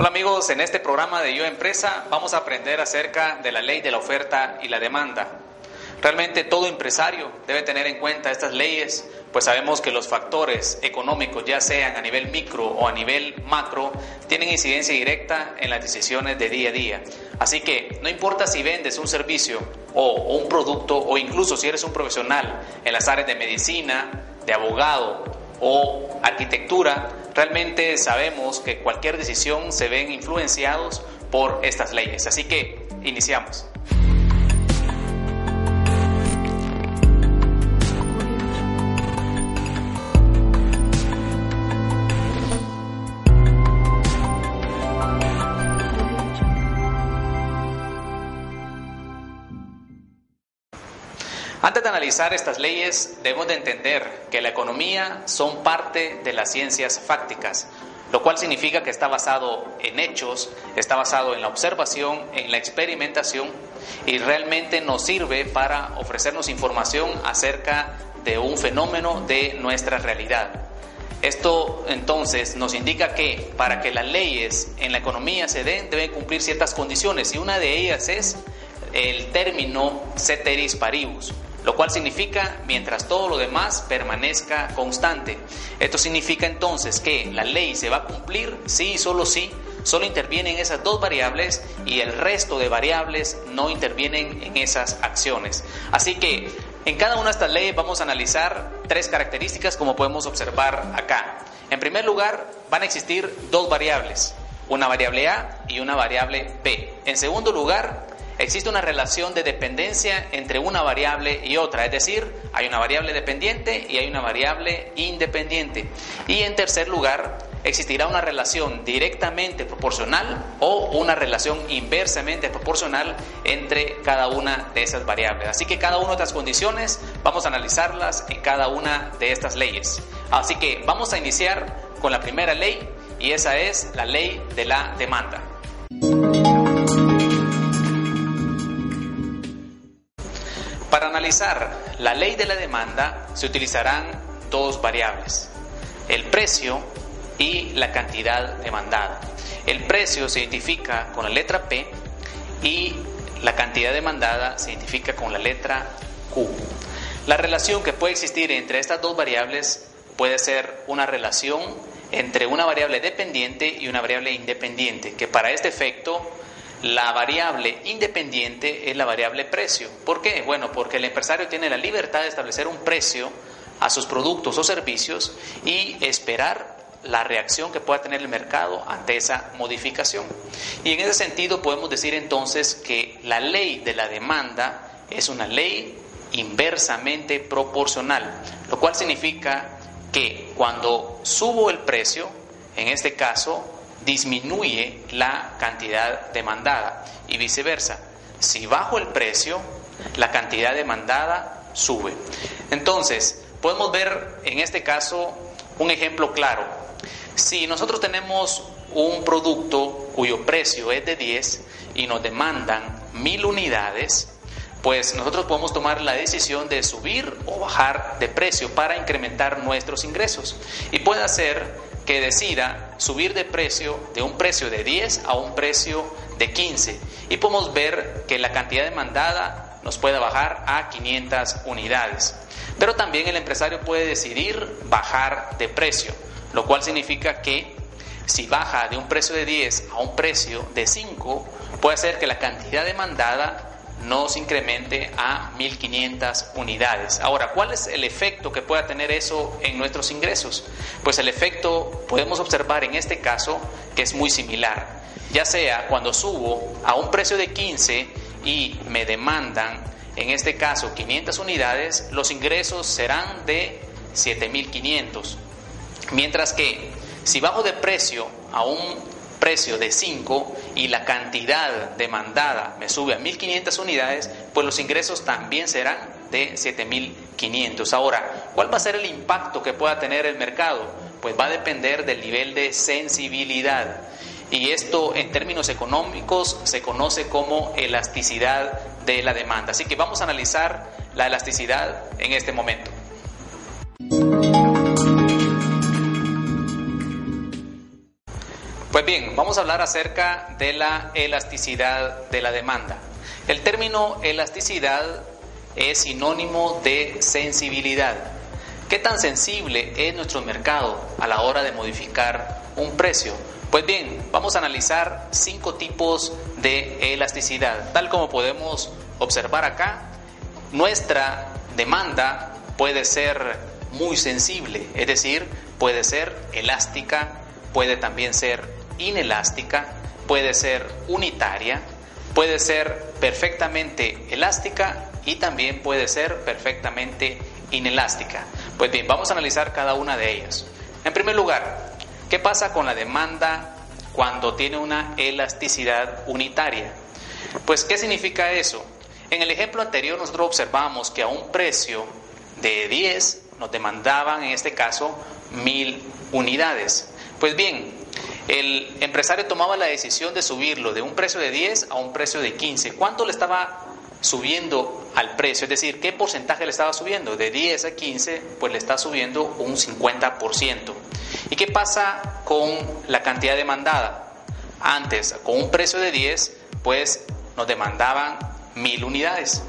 Hola amigos, en este programa de Yo Empresa vamos a aprender acerca de la ley de la oferta y la demanda. Realmente todo empresario debe tener en cuenta estas leyes, pues sabemos que los factores económicos, ya sean a nivel micro o a nivel macro, tienen incidencia directa en las decisiones de día a día. Así que no importa si vendes un servicio o un producto o incluso si eres un profesional en las áreas de medicina, de abogado o arquitectura, realmente sabemos que cualquier decisión se ven influenciados por estas leyes. Así que iniciamos. Antes de analizar estas leyes, debemos de entender que la economía son parte de las ciencias fácticas, lo cual significa que está basado en hechos, está basado en la observación, en la experimentación y realmente nos sirve para ofrecernos información acerca de un fenómeno de nuestra realidad. Esto entonces nos indica que para que las leyes en la economía se den deben cumplir ciertas condiciones y una de ellas es el término ceteris paribus, lo cual significa mientras todo lo demás permanezca constante. Esto significa entonces que la ley se va a cumplir sí y solo sí, solo intervienen esas dos variables y el resto de variables no intervienen en esas acciones. Así que en cada una de estas leyes vamos a analizar tres características como podemos observar acá. En primer lugar, van a existir dos variables, una variable A y una variable B. En segundo lugar, existe una relación de dependencia entre una variable y otra, es decir, hay una variable dependiente y hay una variable independiente. Y en tercer lugar, existirá una relación directamente proporcional o una relación inversamente proporcional entre cada una de esas variables. Así que cada una de estas condiciones vamos a analizarlas en cada una de estas leyes. Así que vamos a iniciar con la primera ley y esa es la ley de la demanda. Analizar la ley de la demanda se utilizarán dos variables, el precio y la cantidad demandada. El precio se identifica con la letra P y la cantidad demandada se identifica con la letra Q. La relación que puede existir entre estas dos variables puede ser una relación entre una variable dependiente y una variable independiente, que para este efecto la variable independiente es la variable precio. ¿Por qué? Bueno, porque el empresario tiene la libertad de establecer un precio a sus productos o servicios y esperar la reacción que pueda tener el mercado ante esa modificación. Y en ese sentido podemos decir entonces que la ley de la demanda es una ley inversamente proporcional, lo cual significa que cuando subo el precio, en este caso disminuye la cantidad demandada y viceversa. Si bajo el precio, la cantidad demandada sube. Entonces, podemos ver en este caso un ejemplo claro. Si nosotros tenemos un producto cuyo precio es de 10 y nos demandan mil unidades, pues nosotros podemos tomar la decisión de subir o bajar de precio para incrementar nuestros ingresos. Y puede ser que decida subir de precio de un precio de 10 a un precio de 15 y podemos ver que la cantidad demandada nos puede bajar a 500 unidades. Pero también el empresario puede decidir bajar de precio, lo cual significa que si baja de un precio de 10 a un precio de 5, puede ser que la cantidad demandada nos incremente a 1.500 unidades. Ahora, ¿cuál es el efecto que pueda tener eso en nuestros ingresos? Pues el efecto podemos observar en este caso que es muy similar. Ya sea cuando subo a un precio de 15 y me demandan, en este caso, 500 unidades, los ingresos serán de 7.500. Mientras que si bajo de precio a un precio de 5 y la cantidad demandada me sube a 1.500 unidades, pues los ingresos también serán de 7.500. Ahora, ¿cuál va a ser el impacto que pueda tener el mercado? Pues va a depender del nivel de sensibilidad. Y esto en términos económicos se conoce como elasticidad de la demanda. Así que vamos a analizar la elasticidad en este momento. Bien, vamos a hablar acerca de la elasticidad de la demanda. El término elasticidad es sinónimo de sensibilidad. ¿Qué tan sensible es nuestro mercado a la hora de modificar un precio? Pues bien, vamos a analizar cinco tipos de elasticidad. Tal como podemos observar acá, nuestra demanda puede ser muy sensible, es decir, puede ser elástica, puede también ser inelástica, puede ser unitaria, puede ser perfectamente elástica y también puede ser perfectamente inelástica. Pues bien, vamos a analizar cada una de ellas. En primer lugar, ¿qué pasa con la demanda cuando tiene una elasticidad unitaria? Pues, ¿qué significa eso? En el ejemplo anterior nosotros observamos que a un precio de 10 nos demandaban en este caso mil unidades. Pues bien, el empresario tomaba la decisión de subirlo de un precio de 10 a un precio de 15. ¿Cuánto le estaba subiendo al precio? Es decir, ¿qué porcentaje le estaba subiendo? De 10 a 15, pues le está subiendo un 50%. ¿Y qué pasa con la cantidad demandada? Antes, con un precio de 10, pues nos demandaban mil unidades.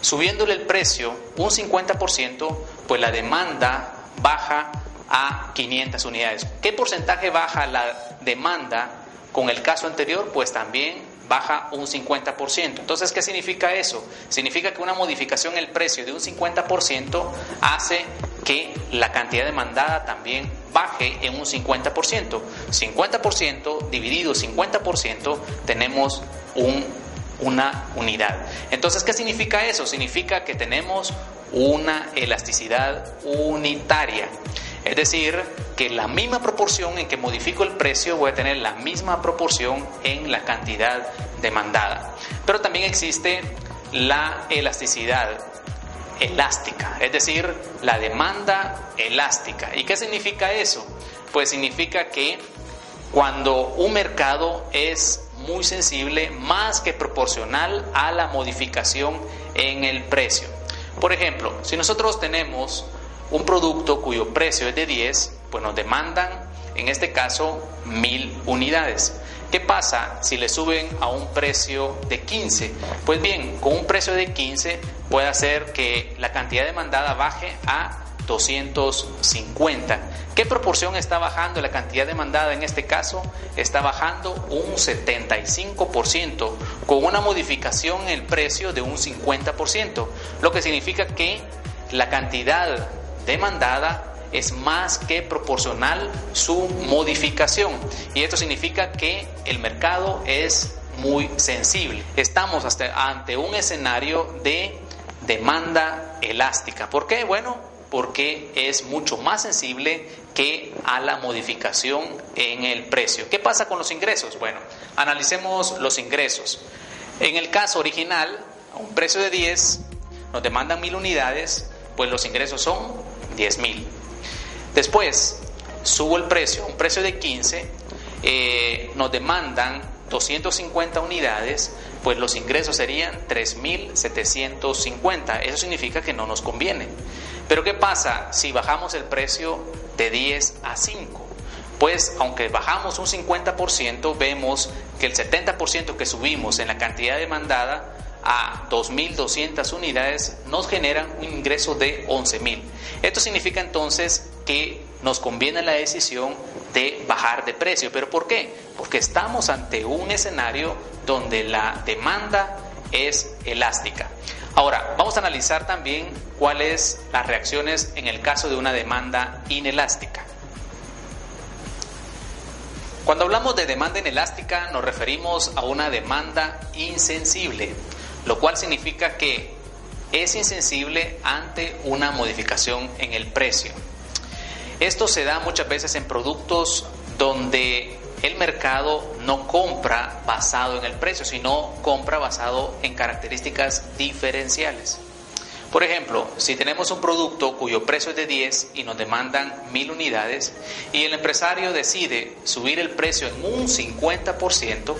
Subiéndole el precio un 50%, pues la demanda baja a 500 unidades. ¿Qué porcentaje baja la demanda con el caso anterior? Pues también baja un 50%. Entonces, ¿qué significa eso? Significa que una modificación en el precio de un 50% hace que la cantidad demandada también baje en un 50%. 50% dividido 50% tenemos un, una unidad. Entonces, ¿qué significa eso? Significa que tenemos una elasticidad unitaria. Es decir, que la misma proporción en que modifico el precio voy a tener la misma proporción en la cantidad demandada. Pero también existe la elasticidad elástica, es decir, la demanda elástica. ¿Y qué significa eso? Pues significa que cuando un mercado es muy sensible, más que proporcional a la modificación en el precio. Por ejemplo, si nosotros tenemos un producto cuyo precio es de 10, pues nos demandan, en este caso, mil unidades. ¿Qué pasa si le suben a un precio de 15? Pues bien, con un precio de 15 puede hacer que la cantidad demandada baje a 250. ¿Qué proporción está bajando la cantidad demandada en este caso? Está bajando un 75% con una modificación en el precio de un 50%, lo que significa que la cantidad demandada es más que proporcional su modificación. Y esto significa que el mercado es muy sensible. Estamos hasta ante un escenario de demanda elástica. ¿Por qué? Bueno, porque es mucho más sensible que a la modificación en el precio. ¿Qué pasa con los ingresos? Bueno, analicemos los ingresos. En el caso original, a un precio de 10, nos demandan mil unidades, pues los ingresos son 10 mil. Después, subo el precio, un precio de 15, eh, nos demandan 250 unidades, pues los ingresos serían 3.750. Eso significa que no nos conviene. Pero ¿qué pasa si bajamos el precio de 10 a 5? Pues aunque bajamos un 50%, vemos que el 70% que subimos en la cantidad demandada a 2.200 unidades nos generan un ingreso de 11.000. Esto significa entonces que nos conviene la decisión de bajar de precio. ¿Pero por qué? Porque estamos ante un escenario donde la demanda es elástica. Ahora, vamos a analizar también cuáles las reacciones en el caso de una demanda inelástica. Cuando hablamos de demanda inelástica nos referimos a una demanda insensible lo cual significa que es insensible ante una modificación en el precio. Esto se da muchas veces en productos donde el mercado no compra basado en el precio, sino compra basado en características diferenciales. Por ejemplo, si tenemos un producto cuyo precio es de 10 y nos demandan 1000 unidades y el empresario decide subir el precio en un 50%,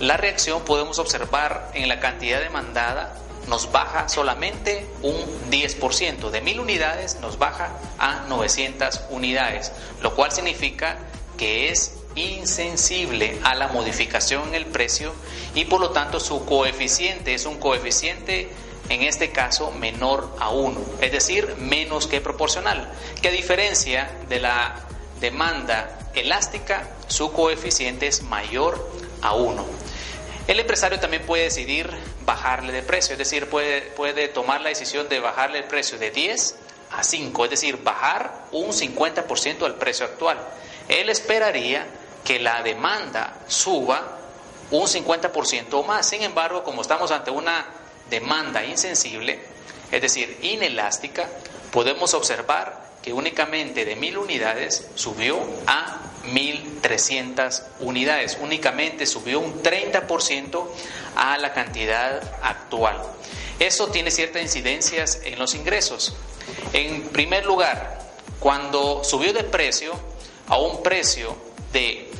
la reacción podemos observar en la cantidad demandada nos baja solamente un 10%, de 1000 unidades nos baja a 900 unidades, lo cual significa que es insensible a la modificación en el precio y por lo tanto su coeficiente es un coeficiente en este caso menor a 1, es decir, menos que proporcional, que a diferencia de la demanda elástica, su coeficiente es mayor a 1. El empresario también puede decidir bajarle de precio, es decir, puede, puede tomar la decisión de bajarle el precio de 10 a 5, es decir, bajar un 50% al precio actual. Él esperaría que la demanda suba un 50% o más. Sin embargo, como estamos ante una demanda insensible, es decir, inelástica, podemos observar que únicamente de 1000 unidades subió a 1300 unidades, únicamente subió un 30% a la cantidad actual. Eso tiene ciertas incidencias en los ingresos. En primer lugar, cuando subió de precio a un precio de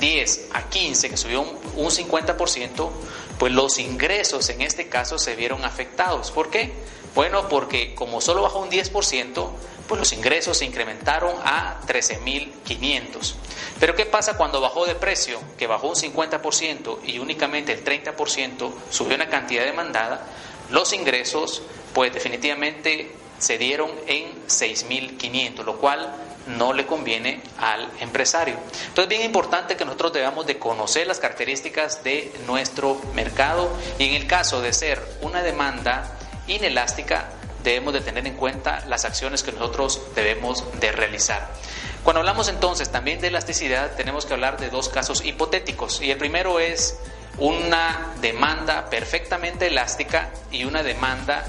10 a 15, que subió un, 50%, pues los ingresos en este caso se vieron afectados. ¿Por qué? Bueno, porque como solo bajó un 10%, pues los ingresos se incrementaron a 13.500. Pero ¿qué pasa cuando bajó de precio, que bajó un 50% y únicamente el 30% subió una cantidad demandada? Los ingresos, pues definitivamente se dieron en 6.500, lo cual no le conviene al empresario. Entonces es bien importante que nosotros debamos de conocer las características de nuestro mercado y en el caso de ser una demanda inelástica, debemos de tener en cuenta las acciones que nosotros debemos de realizar. Cuando hablamos entonces también de elasticidad, tenemos que hablar de dos casos hipotéticos y el primero es una demanda perfectamente elástica y una demanda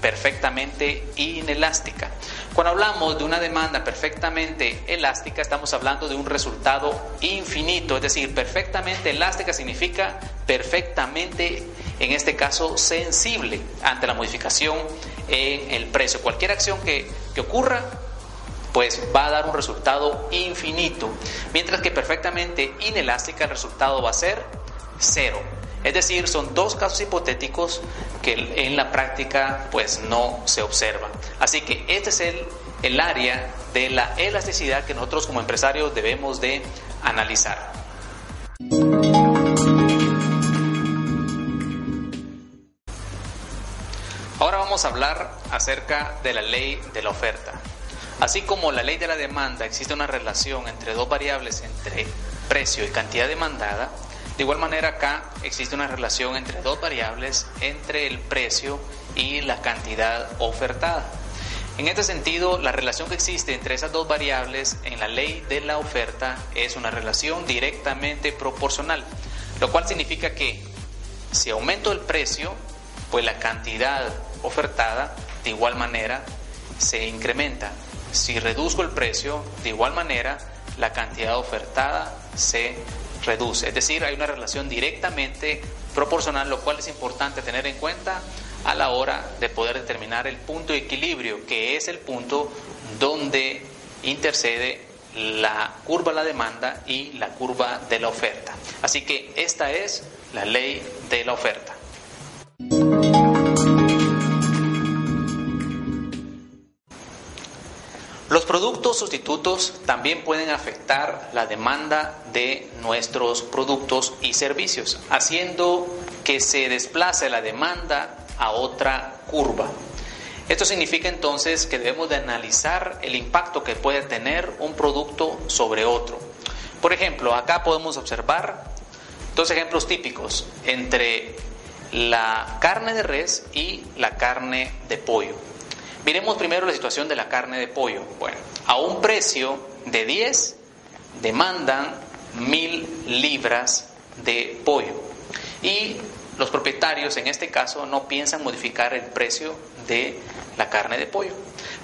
perfectamente inelástica. Cuando hablamos de una demanda perfectamente elástica, estamos hablando de un resultado infinito, es decir, perfectamente elástica significa perfectamente, en este caso, sensible ante la modificación en el precio. Cualquier acción que, que ocurra pues va a dar un resultado infinito, mientras que perfectamente inelástica el resultado va a ser cero. Es decir, son dos casos hipotéticos que en la práctica pues no se observan. Así que este es el, el área de la elasticidad que nosotros como empresarios debemos de analizar. Ahora vamos a hablar acerca de la ley de la oferta. Así como la ley de la demanda existe una relación entre dos variables, entre precio y cantidad demandada, de igual manera acá existe una relación entre dos variables, entre el precio y la cantidad ofertada. En este sentido, la relación que existe entre esas dos variables en la ley de la oferta es una relación directamente proporcional, lo cual significa que si aumento el precio, pues la cantidad ofertada de igual manera se incrementa. Si reduzco el precio, de igual manera la cantidad ofertada se reduce. Es decir, hay una relación directamente proporcional, lo cual es importante tener en cuenta a la hora de poder determinar el punto de equilibrio, que es el punto donde intercede la curva de la demanda y la curva de la oferta. Así que esta es la ley de la oferta. Los productos sustitutos también pueden afectar la demanda de nuestros productos y servicios, haciendo que se desplace la demanda a otra curva. Esto significa entonces que debemos de analizar el impacto que puede tener un producto sobre otro. Por ejemplo, acá podemos observar dos ejemplos típicos entre la carne de res y la carne de pollo. Miremos primero la situación de la carne de pollo. Bueno, a un precio de 10 demandan mil libras de pollo. Y los propietarios en este caso no piensan modificar el precio de la carne de pollo.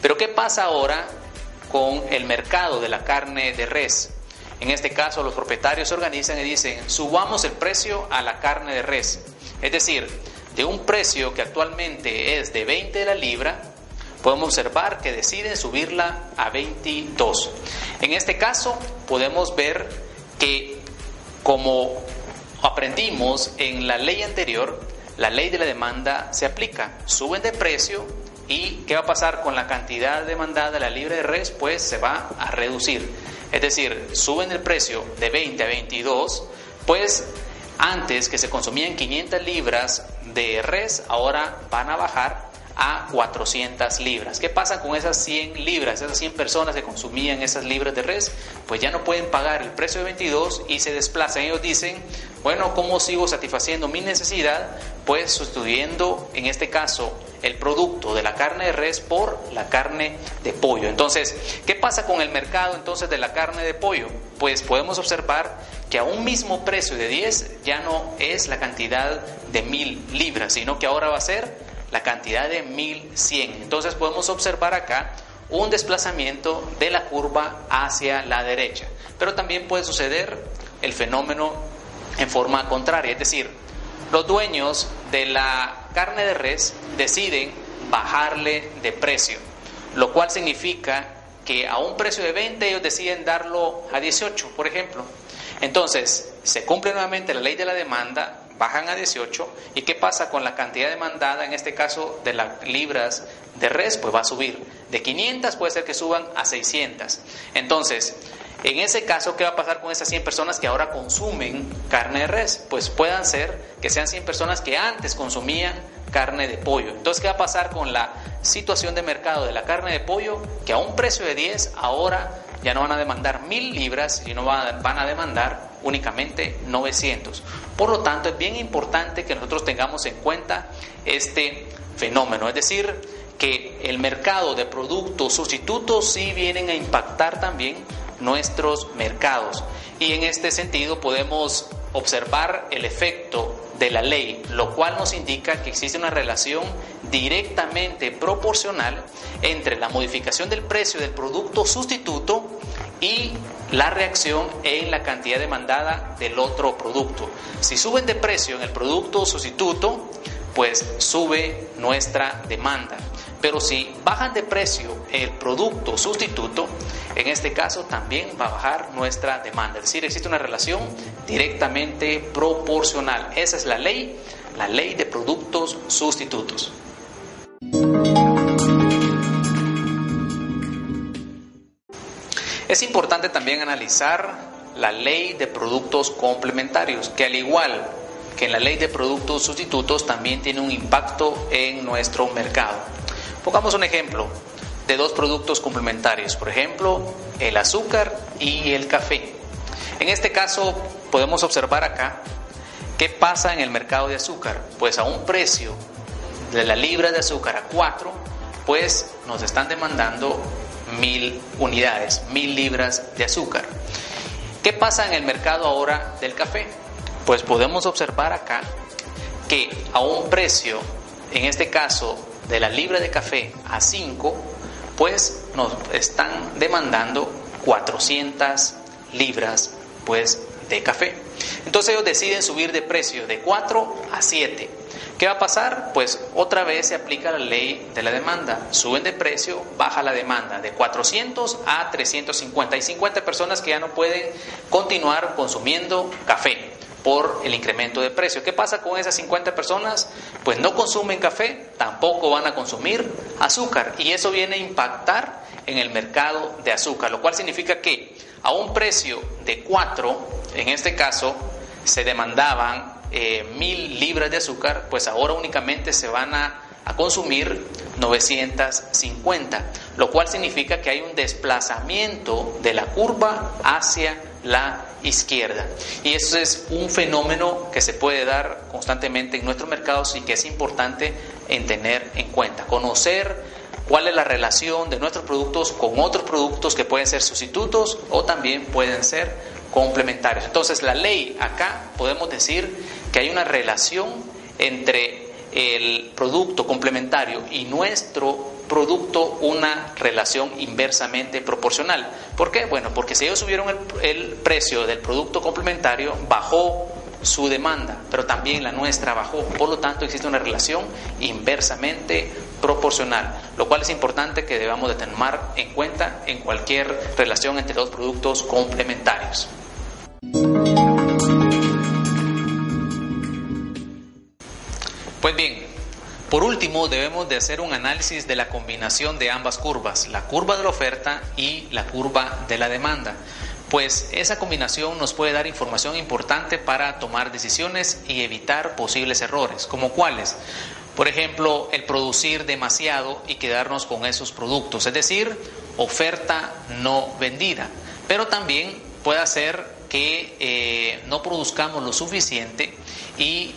Pero ¿qué pasa ahora con el mercado de la carne de res? En este caso los propietarios se organizan y dicen, subamos el precio a la carne de res. Es decir, de un precio que actualmente es de 20 de la libra, podemos observar que deciden subirla a 22. En este caso podemos ver que como aprendimos en la ley anterior, la ley de la demanda se aplica, suben de precio y ¿qué va a pasar con la cantidad demandada de la libre de res? Pues se va a reducir. es decir, suben el precio de 20 a 22, pues antes que se consumían 500 libras de res, ahora van a bajar a 400 libras. ¿Qué pasa con esas 100 libras? Esas 100 personas que consumían esas libras de res, pues ya no pueden pagar el precio de 22 y se desplazan. Ellos dicen, bueno, ¿cómo sigo satisfaciendo mi necesidad? Pues sustituyendo, en este caso, el producto de la carne de res por la carne de pollo. Entonces, ¿qué pasa con el mercado entonces de la carne de pollo? Pues podemos observar que a un mismo precio de 10 ya no es la cantidad de mil libras, sino que ahora va a ser la cantidad de 1100. Entonces podemos observar acá un desplazamiento de la curva hacia la derecha. Pero también puede suceder el fenómeno en forma contraria, es decir, los dueños de la carne de res deciden bajarle de precio, lo cual significa que a un precio de 20 ellos deciden darlo a 18, por ejemplo. Entonces, se cumple nuevamente la ley de la demanda, bajan a 18 y qué pasa con la cantidad demandada, en este caso de las libras de res, pues va a subir. De 500 puede ser que suban a 600. Entonces, en ese caso, ¿qué va a pasar con esas 100 personas que ahora consumen carne de res? Pues puedan ser que sean 100 personas que antes consumían carne de pollo. Entonces, ¿qué va a pasar con la situación de mercado de la carne de pollo? Que a un precio de 10 ahora ya no van a demandar 1000 libras, sino van a demandar únicamente 900. Por lo tanto, es bien importante que nosotros tengamos en cuenta este fenómeno, es decir, que el mercado de productos sustitutos sí vienen a impactar también nuestros mercados. Y en este sentido podemos observar el efecto de la ley, lo cual nos indica que existe una relación directamente proporcional entre la modificación del precio del producto sustituto y la reacción en la cantidad demandada del otro producto. Si suben de precio en el producto sustituto, pues sube nuestra demanda. Pero si bajan de precio el producto sustituto, en este caso también va a bajar nuestra demanda. Es decir, existe una relación directamente proporcional. Esa es la ley, la ley de productos sustitutos. Es importante también analizar la ley de productos complementarios, que al igual que en la ley de productos sustitutos también tiene un impacto en nuestro mercado. Pongamos un ejemplo de dos productos complementarios, por ejemplo, el azúcar y el café. En este caso podemos observar acá qué pasa en el mercado de azúcar. Pues a un precio de la libra de azúcar a 4, pues nos están demandando mil unidades, mil libras de azúcar. ¿Qué pasa en el mercado ahora del café? Pues podemos observar acá que a un precio, en este caso de la libra de café a 5, pues nos están demandando 400 libras pues de café. Entonces ellos deciden subir de precio de 4 a 7. ¿Qué va a pasar? Pues otra vez se aplica la ley de la demanda. Suben de precio, baja la demanda de 400 a 350. Hay 50 personas que ya no pueden continuar consumiendo café por el incremento de precio. ¿Qué pasa con esas 50 personas? Pues no consumen café, tampoco van a consumir azúcar y eso viene a impactar en el mercado de azúcar, lo cual significa que a un precio de 4, en este caso, se demandaban eh, mil libras de azúcar, pues ahora únicamente se van a, a consumir 950, lo cual significa que hay un desplazamiento de la curva hacia la izquierda. Y eso es un fenómeno que se puede dar constantemente en nuestros mercados y que es importante en tener en cuenta. Conocer cuál es la relación de nuestros productos con otros productos que pueden ser sustitutos o también pueden ser complementarios. Entonces, la ley acá podemos decir que hay una relación entre el producto complementario y nuestro producto una relación inversamente proporcional. ¿Por qué? Bueno, porque si ellos subieron el, precio del producto complementario, bajó su demanda, pero también la nuestra bajó. Por lo tanto, existe una relación inversamente proporcional, lo cual es importante que debamos de tener en cuenta en cualquier relación entre dos productos complementarios. Pues bien, por último debemos de hacer un análisis de la combinación de ambas curvas, la curva de la oferta y la curva de la demanda. pues esa combinación nos puede dar información importante para tomar decisiones y evitar posibles errores, como cuáles. Por ejemplo, el producir demasiado y quedarnos con esos productos, es decir, oferta no vendida. Pero también puede hacer que eh, no produzcamos lo suficiente y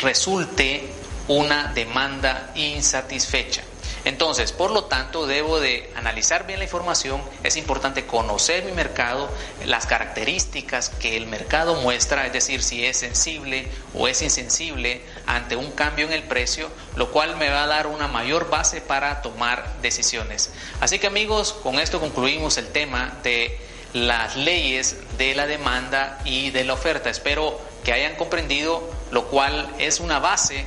resulte una demanda insatisfecha. Entonces, por lo tanto, debo de analizar bien la información, es importante conocer mi mercado, las características que el mercado muestra, es decir, si es sensible o es insensible ante un cambio en el precio, lo cual me va a dar una mayor base para tomar decisiones. Así que amigos, con esto concluimos el tema de las leyes de la demanda y de la oferta. Espero que hayan comprendido, lo cual es una base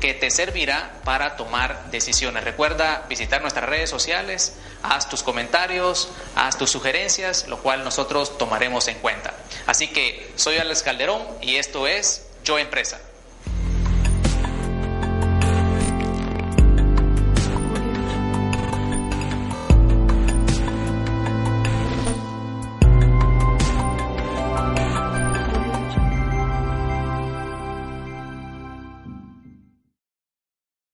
que te servirá para tomar decisiones. Recuerda visitar nuestras redes sociales, haz tus comentarios, haz tus sugerencias, lo cual nosotros tomaremos en cuenta. Así que soy Alex Calderón y esto es Yo Empresa.